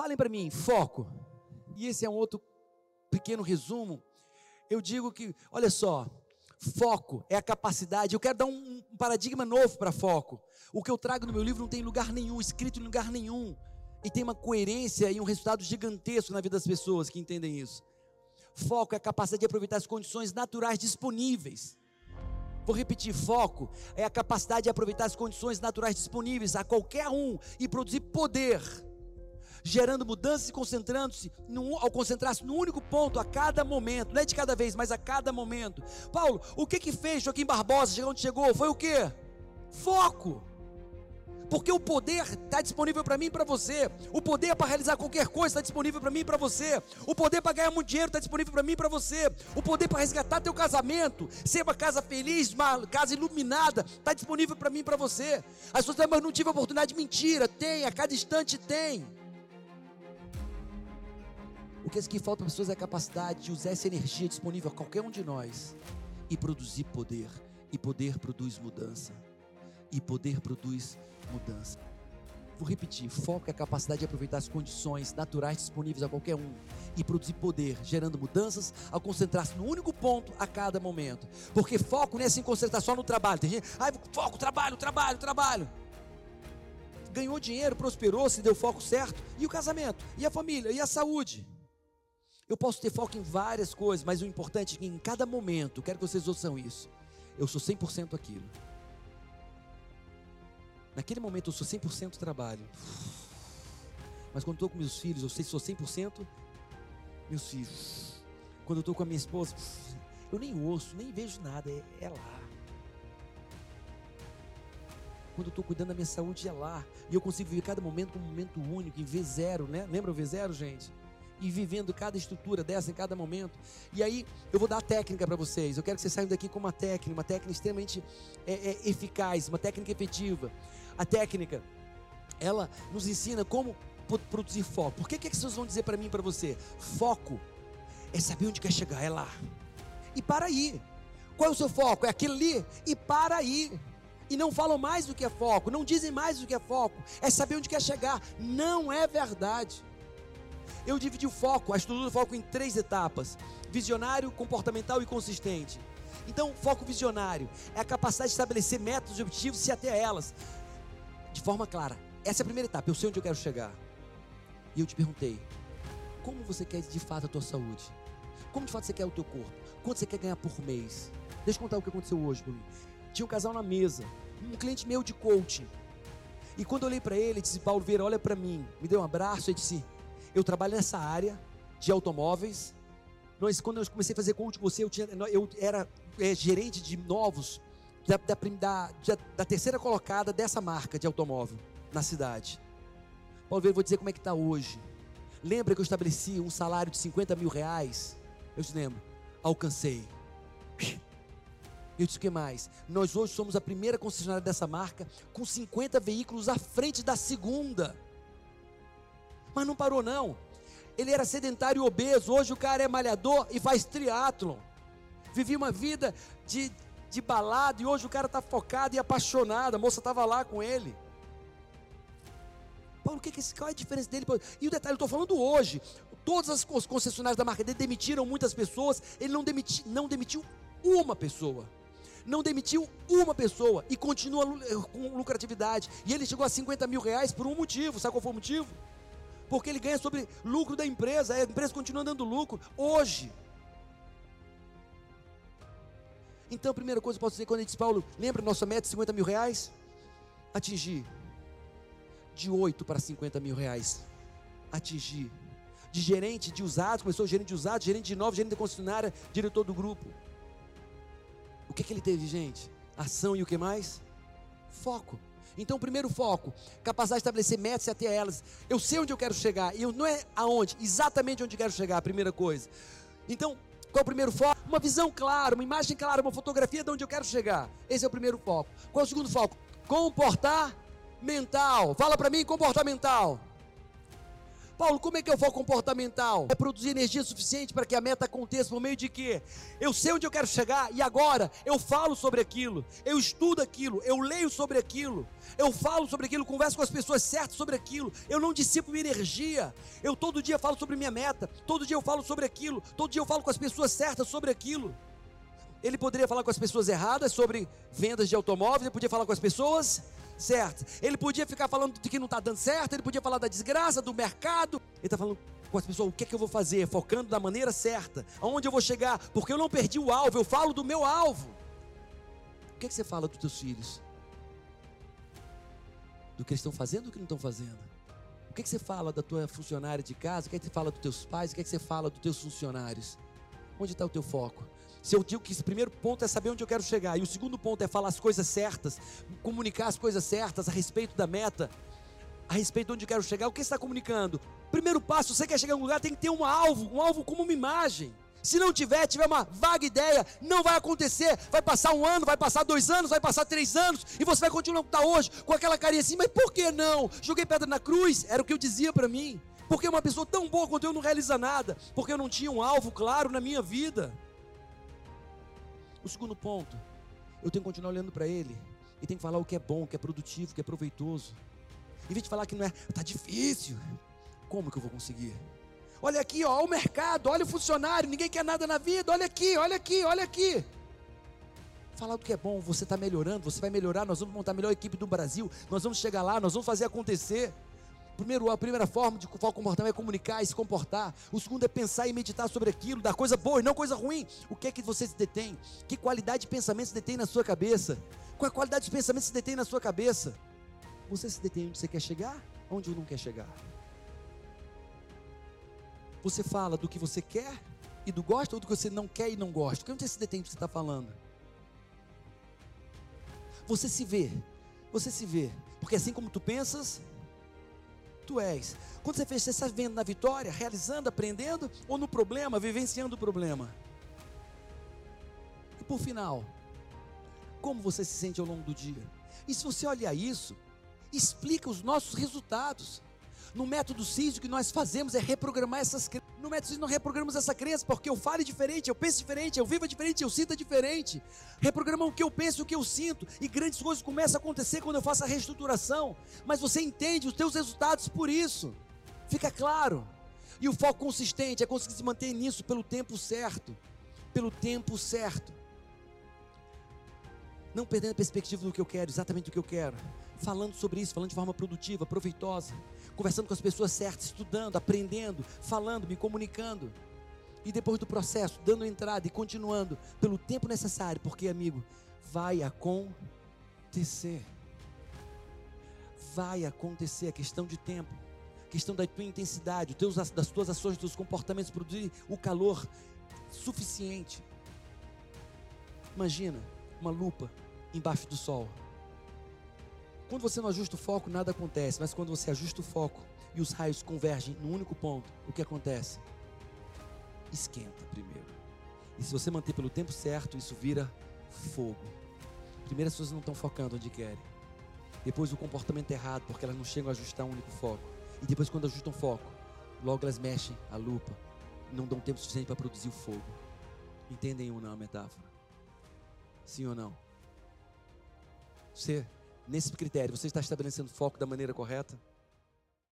Falem para mim, foco. E esse é um outro pequeno resumo. Eu digo que, olha só, foco é a capacidade. Eu quero dar um, um paradigma novo para foco. O que eu trago no meu livro não tem lugar nenhum, escrito em lugar nenhum. E tem uma coerência e um resultado gigantesco na vida das pessoas que entendem isso. Foco é a capacidade de aproveitar as condições naturais disponíveis. Vou repetir: foco é a capacidade de aproveitar as condições naturais disponíveis a qualquer um e produzir poder, gerando mudanças e concentrando-se ao concentrar-se no único ponto a cada momento, não é de cada vez, mas a cada momento. Paulo, o que que fez Joaquim Barbosa chegar onde chegou? Foi o que? Foco porque o poder está disponível para mim e para você. O poder para realizar qualquer coisa está disponível para mim e para você. O poder para ganhar muito dinheiro está disponível para mim e para você. O poder para resgatar teu casamento, ser uma casa feliz, uma casa iluminada, está disponível para mim e para você. As pessoas mas não tive a oportunidade, mentira, tem, a cada instante tem. O que é que falta para as pessoas é a capacidade de usar essa energia disponível a qualquer um de nós e produzir poder. E poder produz mudança. E poder produz mudança. Vou repetir: foco é a capacidade de aproveitar as condições naturais disponíveis a qualquer um e produzir poder, gerando mudanças ao concentrar-se no único ponto a cada momento. Porque foco não é se concentrar só no trabalho. Tem gente, ah, foco, trabalho, trabalho, trabalho. Ganhou dinheiro, prosperou, se deu foco certo. E o casamento, e a família, e a saúde. Eu posso ter foco em várias coisas, mas o importante é que em cada momento, quero que vocês ouçam isso, eu sou 100% aquilo. Naquele momento eu sou 100% trabalho. Mas quando estou com meus filhos, eu sei que sou 100% meus filhos. Quando eu estou com a minha esposa, eu nem ouço, nem vejo nada, é, é lá. Quando eu estou cuidando da minha saúde, é lá. E eu consigo viver cada momento como um momento único, em V0, né? Lembra o V0, gente? E vivendo cada estrutura dessa em cada momento. E aí eu vou dar a técnica para vocês. Eu quero que vocês saiam daqui com uma técnica, uma técnica extremamente é, é, eficaz, uma técnica efetiva. A técnica, ela nos ensina como produzir foco. Por que, que pessoas vão dizer para mim e para você? Foco é saber onde quer chegar, é lá. E para aí. Qual é o seu foco? É aquilo ali? E para aí. E não falam mais do que é foco, não dizem mais do que é foco, é saber onde quer chegar. Não é verdade. Eu dividi o foco, a estrutura do foco em três etapas: visionário, comportamental e consistente. Então, foco visionário é a capacidade de estabelecer metas e objetivos e até elas de forma clara. Essa é a primeira etapa, eu sei onde eu quero chegar. E eu te perguntei: como você quer de fato a tua saúde? Como de fato você quer o teu corpo? Quanto você quer ganhar por mês? Deixa eu contar o que aconteceu hoje comigo. Tinha um casal na mesa, um cliente meu de coaching. E quando eu olhei para ele, disse: Paulo Vieira, olha para mim, me deu um abraço e disse: eu trabalho nessa área de automóveis. Nós, quando eu comecei a fazer coach com você, eu, tinha, eu era é, gerente de novos da, da, da, da, terceira colocada dessa marca de automóvel na cidade. Paulo, eu vou dizer como é que está hoje. Lembra que eu estabeleci um salário de 50 mil reais? Eu te lembro. Alcancei. Eu disse o que mais? Nós hoje somos a primeira concessionária dessa marca com 50 veículos à frente da segunda. Mas não parou não. Ele era sedentário e obeso, hoje o cara é malhador e faz triatlon. Vivia uma vida de, de balada e hoje o cara está focado e apaixonado. A moça estava lá com ele. Paulo, o que, que esse, qual é a diferença dele? E o detalhe, eu estou falando hoje. Todas as concessionárias da marca dele demitiram muitas pessoas. Ele não, demiti, não demitiu uma pessoa. Não demitiu uma pessoa e continua com lucratividade. E ele chegou a 50 mil reais por um motivo. Sabe qual foi o motivo? Porque ele ganha sobre lucro da empresa, a empresa continua dando lucro hoje. Então, a primeira coisa que eu posso dizer quando ele diz, Paulo, lembra nossa meta de 50 mil reais? Atingir. De 8 para 50 mil reais. Atingir. De gerente de usados, começou gerente de usados, gerente de novos, gerente de concessionária, diretor do grupo. O que, que ele teve, gente? Ação e o que mais? Foco. Então, primeiro foco, capacidade de estabelecer metas e até elas. Eu sei onde eu quero chegar, e não é aonde, exatamente onde quero chegar, a primeira coisa. Então, qual é o primeiro foco? Uma visão clara, uma imagem clara, uma fotografia de onde eu quero chegar. Esse é o primeiro foco. Qual é o segundo foco? Comportar mental. Fala para mim, comportamental. Paulo, como é que o foco comportamental? É produzir energia suficiente para que a meta aconteça por meio de quê? Eu sei onde eu quero chegar e agora eu falo sobre aquilo, eu estudo aquilo, eu leio sobre aquilo, eu falo sobre aquilo, converso com as pessoas certas sobre aquilo, eu não dissipo minha energia, eu todo dia falo sobre minha meta, todo dia eu falo sobre aquilo, todo dia eu falo com as pessoas certas sobre aquilo. Ele poderia falar com as pessoas erradas sobre vendas de automóveis, ele podia falar com as pessoas certo. Ele podia ficar falando de que não está dando certo, ele podia falar da desgraça, do mercado. Ele está falando com as pessoas, o que é que eu vou fazer? Focando da maneira certa. Aonde eu vou chegar? Porque eu não perdi o alvo, eu falo do meu alvo. O que é que você fala dos teus filhos? Do que eles estão fazendo ou que não estão fazendo? O que é que você fala da tua funcionária de casa? O que é que você fala dos teus pais? O que é que você fala dos teus funcionários? Onde está o teu foco? Se eu digo que esse primeiro ponto é saber onde eu quero chegar, e o segundo ponto é falar as coisas certas, comunicar as coisas certas a respeito da meta, a respeito de onde eu quero chegar, o que você está comunicando? Primeiro passo, você quer chegar em um lugar, tem que ter um alvo, um alvo como uma imagem. Se não tiver, tiver uma vaga ideia, não vai acontecer. Vai passar um ano, vai passar dois anos, vai passar três anos, e você vai continuar como está hoje, com aquela carinha assim, mas por que não? Joguei pedra na cruz, era o que eu dizia para mim. Porque uma pessoa tão boa quanto eu não realiza nada, porque eu não tinha um alvo claro na minha vida. O segundo ponto, eu tenho que continuar olhando para ele e tenho que falar o que é bom, o que é produtivo, o que é proveitoso. Em vez de falar que não é, tá difícil. Como que eu vou conseguir? Olha aqui, ó, o mercado, olha o funcionário, ninguém quer nada na vida. Olha aqui, olha aqui, olha aqui. Falar o que é bom, você está melhorando, você vai melhorar, nós vamos montar a melhor equipe do Brasil, nós vamos chegar lá, nós vamos fazer acontecer. Primeiro, a primeira forma de comportamento é comunicar e se comportar. O segundo é pensar e meditar sobre aquilo, da coisa boa e não coisa ruim. O que é que você se detém? Que qualidade de pensamento se detém na sua cabeça? Qual a qualidade de pensamento se detém na sua cabeça? Você se detém onde você quer chegar? Onde não quer chegar? Você fala do que você quer e do gosta ou do que você não quer e não gosta? Onde você se detém do que você está falando? Você se vê, você se vê, porque assim como tu pensas, tu és. Quando você fez, você está vendo na vitória, realizando, aprendendo, ou no problema, vivenciando o problema? E por final, como você se sente ao longo do dia? E se você olhar isso, explica os nossos resultados. No método CIS, o que nós fazemos é reprogramar essas crenças. No método CIS, nós reprogramamos essa crença, porque eu falo diferente, eu penso diferente, eu vivo diferente, eu sinto diferente. Reprogramamos o que eu penso o que eu sinto. E grandes coisas começam a acontecer quando eu faço a reestruturação. Mas você entende os teus resultados por isso. Fica claro. E o foco consistente é conseguir se manter nisso pelo tempo certo. Pelo tempo certo. Não perdendo a perspectiva do que eu quero, exatamente do que eu quero. Falando sobre isso, falando de forma produtiva, proveitosa conversando com as pessoas certas, estudando, aprendendo, falando, me comunicando. E depois do processo, dando entrada e continuando pelo tempo necessário, porque, amigo, vai acontecer. Vai acontecer, a questão de tempo, questão da tua intensidade, das tuas ações, dos teus comportamentos, produzir o calor suficiente. Imagina uma lupa embaixo do sol. Quando você não ajusta o foco, nada acontece, mas quando você ajusta o foco e os raios convergem no único ponto, o que acontece? Esquenta primeiro. E se você manter pelo tempo certo, isso vira fogo. Primeiro as pessoas não estão focando onde querem. Depois o comportamento é errado, porque elas não chegam a ajustar um único foco. E depois quando ajustam foco, logo elas mexem a lupa. Não dão tempo suficiente para produzir o fogo. Entendem ou não a metáfora? Sim ou não? Você nesse critério, você está estabelecendo foco da maneira correta?